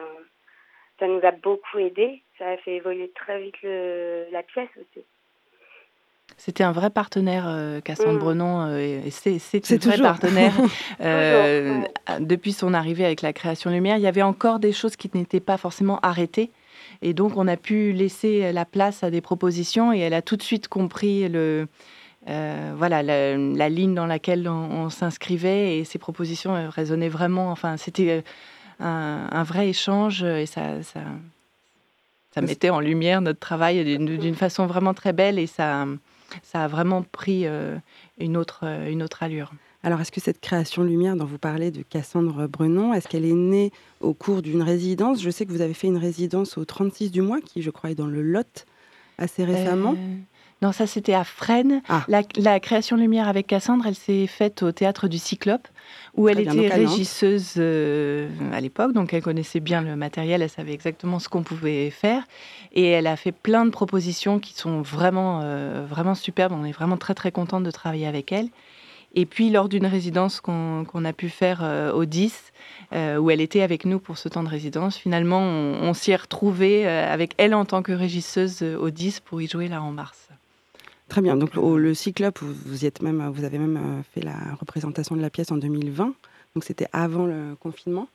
ça nous a beaucoup aidé. Ça a fait évoluer très vite la pièce aussi. C'était un vrai partenaire, euh, Cassandre mm. Brenon, euh, et c'est un vrai partenaire. (laughs) Euh, depuis son arrivée avec la création Lumière, il y avait encore des choses qui n'étaient pas forcément arrêtées. Et donc, on a pu laisser la place à des propositions et elle a tout de suite compris le, euh, voilà, la, ligne dans laquelle on, s'inscrivait et ces propositions résonnaient vraiment. Enfin, c'était un, vrai échange et ça, ça, ça, mettait en lumière notre travail d'une façon vraiment très belle et ça, ça a vraiment pris une, autre, une autre allure. Alors, est-ce que cette création lumière dont vous parlez de Cassandre Brenon, est-ce qu'elle est née au cours d'une résidence? Je sais que vous avez fait une résidence au 36 du mois, qui, je crois, est dans le Lot assez récemment. Non, ça c'était à Fresnes. Ah. La, création lumière avec Cassandre, elle s'est faite au théâtre du Cyclope, où elle était régisseuse euh, à l'époque, donc elle connaissait bien le matériel, elle savait exactement ce qu'on pouvait faire, et elle a fait plein de propositions qui sont vraiment, euh, vraiment superbes. On est vraiment très très contente de travailler avec elle. Et puis lors d'une résidence qu'on a pu faire euh, au 10, où elle était avec nous pour ce temps de résidence, finalement on, s'y est retrouvé avec elle en tant que régisseuse au 10 pour y jouer là en mars. Très bien. Donc le Cyclope, vous, vous, êtes même, vous avez même euh, fait la représentation de la pièce en 2020. Donc c'était avant le confinement.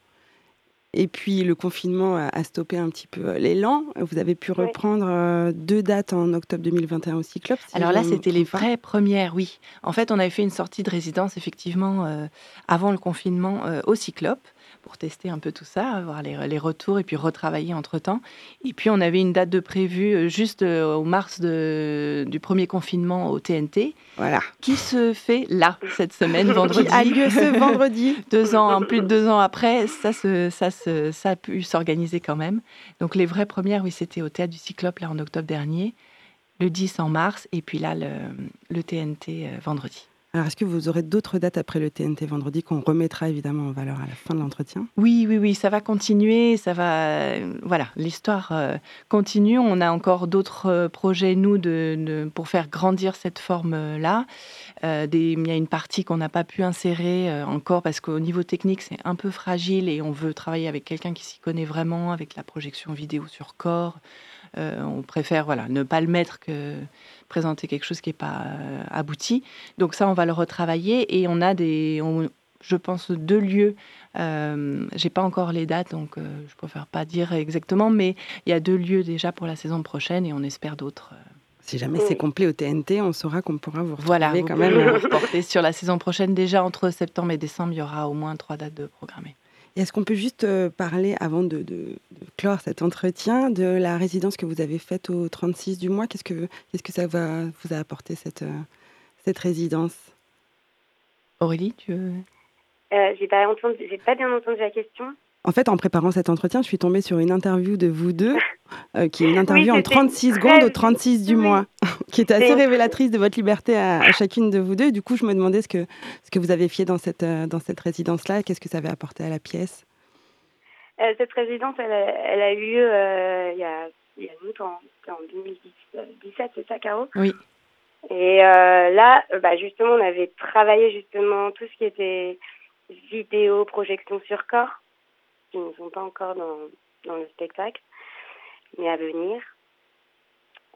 Et puis le confinement a, stoppé un petit peu euh, l'élan. Vous avez pu reprendre euh, deux dates en octobre 2021 au Cyclope. Alors là, c'était les vraies premières, oui. En fait, on avait fait une sortie de résidence effectivement avant le confinement au Cyclope pour tester un peu tout ça, voir les, retours et puis retravailler entre-temps. Et puis on avait une date de prévue euh, juste euh, au mars du premier confinement au TNT. Voilà. Qui se fait là, cette semaine, vendredi. Qui (laughs) a lieu ce vendredi. deux ans, plus de deux ans après, ça, ça, ça a pu s'organiser quand même. Donc les vraies premières, oui, c'était au Théâtre du Cyclope, là, en octobre dernier. Le 10 en mars, et puis là, le, le TNT euh, vendredi. Alors, est-ce que vous aurez d'autres dates après le TNT vendredi qu'on remettra évidemment en valeur à la fin de l'entretien? Oui, oui, oui, ça va continuer, ça va, voilà, l'histoire euh, continue. On a encore d'autres euh, projets nous de, pour faire grandir cette forme-là. Euh, il y a une partie qu'on n'a pas pu insérer encore parce qu'au niveau technique c'est un peu fragile et on veut travailler avec quelqu'un qui s'y connaît vraiment, avec la projection vidéo sur corps. on préfère voilà ne pas le mettre que présenter quelque chose qui n'est pas euh, abouti. Donc ça, on va le retravailler et on a des, je pense, deux lieux. Euh, j'ai pas encore les dates, donc euh, je préfère pas dire exactement, mais il y a deux lieux déjà pour la saison prochaine et on espère d'autres. Euh. Si jamais c'est complet au TNT, on saura qu'on pourra vous retrouver voilà, quand même. Porter sur la saison prochaine. Déjà entre septembre et décembre, il y aura au moins trois dates de programmées. Est-ce qu'on peut juste euh, parler, avant de, clore cet entretien, de la résidence que vous avez faite au 36 du mois? Qu'est-ce que, qu'est-ce que ça va, vous a apporté, cette, euh, cette résidence? Aurélie, tu veux? Euh, j'ai, pas j'ai pas bien entendu la question. En fait, en préparant cet entretien, je suis tombée sur une interview de vous deux, (laughs) euh, qui est une interview en 36 secondes au 36 du mois, (laughs) qui est assez révélatrice de votre liberté à, chacune de vous deux. du coup, je me demandais ce que, ce que vous avez fait dans cette, euh, dans cette résidence-là, qu'est-ce que ça avait apporté à la pièce? Euh, Cette résidence, elle a, eu lieu il y a, il y a longtemps, en 2017, c'est ça, Caro? Oui. Et là, bah, justement, on avait travaillé justement tout ce qui était vidéo, projection sur corps qui ne sont pas encore dans, dans le spectacle, mais à venir.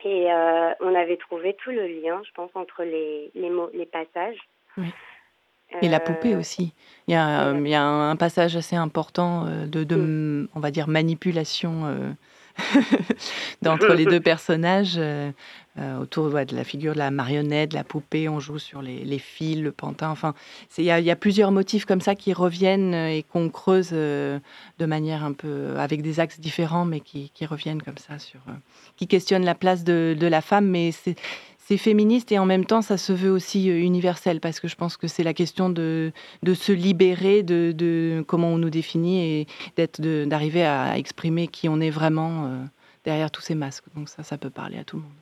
Et euh, on avait trouvé tout le lien, je pense, entre les, les, mots, les passages. Et la poupée euh, aussi. Il y a, il y a un passage assez important euh, de, de mm. on va dire, manipulation (laughs) d'entre les deux (laughs) personnages. Euh, autour de la figure de la marionnette, de la poupée, on joue sur les, fils, le pantin. Enfin, il y, a plusieurs motifs comme ça qui reviennent euh, et qu'on creuse euh, de manière un peu avec des axes différents, mais qui, reviennent comme ça sur, qui questionnent la place de, la femme, mais c'est féministe et en même temps ça se veut aussi universel parce que je pense que c'est la question de, de se libérer de, de, comment on nous définit et d'être d'arriver à exprimer qui on est vraiment derrière tous ces masques. Donc ça, ça peut parler à tout le monde.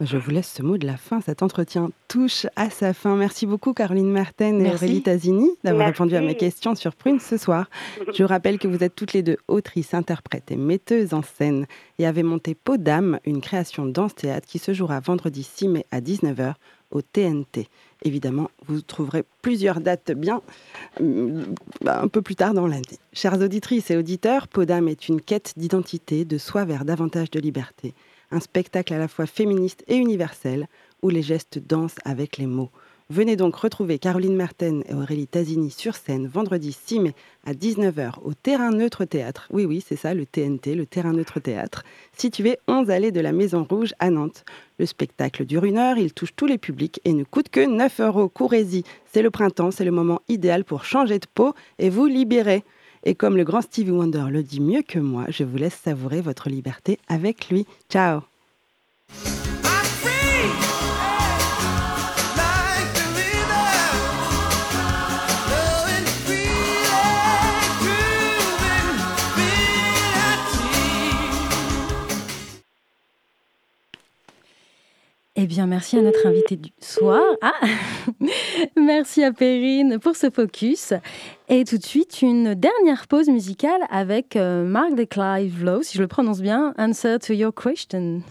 Je vous laisse ce mot de la fin. Cet entretien touche à sa fin. Merci beaucoup, Caroline Martin et Aurélie Tazini, d'avoir répondu à mes questions sur Prune ce soir. Je rappelle que vous êtes toutes les deux autrices, interprètes et metteuses en scène et avez monté Peau d'âme, une création danse-théâtre qui se jouera vendredi 6 mai à 19h au TNT. Évidemment, vous trouverez plusieurs dates bien mm, bah, un peu plus tard dans l'année. Chères auditrices et auditeurs, Peau d'âme est une quête d'identité, de soi vers davantage de liberté un spectacle à la fois féministe et universel, où les gestes dansent avec les mots. Venez donc retrouver Caroline Merten et Aurélie Tazini sur scène vendredi 6 mai à 19h au Terrain Neutre Théâtre. Oui, oui, c'est ça, le TNT, le Terrain Neutre Théâtre, situé 11 allées de la Maison Rouge à Nantes. Le spectacle dure une heure, il touche tous les publics et ne coûte que 9 euros. Courez-y, c'est le printemps, c'est le moment idéal pour changer de peau et vous libérer. Et comme le grand Stevie Wonder le dit mieux que moi, je vous laisse savourer votre liberté avec lui. Ciao Eh bien, merci à notre invité du soir. Ah (laughs) merci à Perrine pour ce focus. Et tout de suite, une dernière pause musicale avec euh, Mark de Clive Lowe, si je le prononce bien, Answer to Your Question.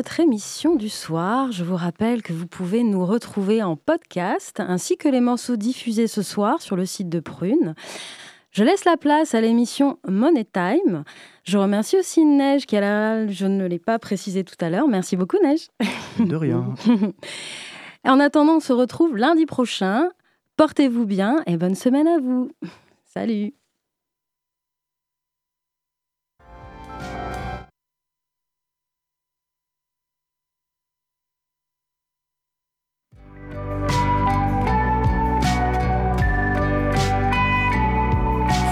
Notre émission du soir. Je vous rappelle que vous pouvez nous retrouver en podcast ainsi que les morceaux diffusés ce soir sur le site de Prune. Je laisse la place à l'émission Money Time. Je remercie aussi Neige qui est là, je ne l'ai pas précisé tout à l'heure. Merci beaucoup Neige. (laughs) De rien. (laughs) en attendant, on se retrouve lundi prochain. Portez-vous bien et bonne semaine à vous. Salut.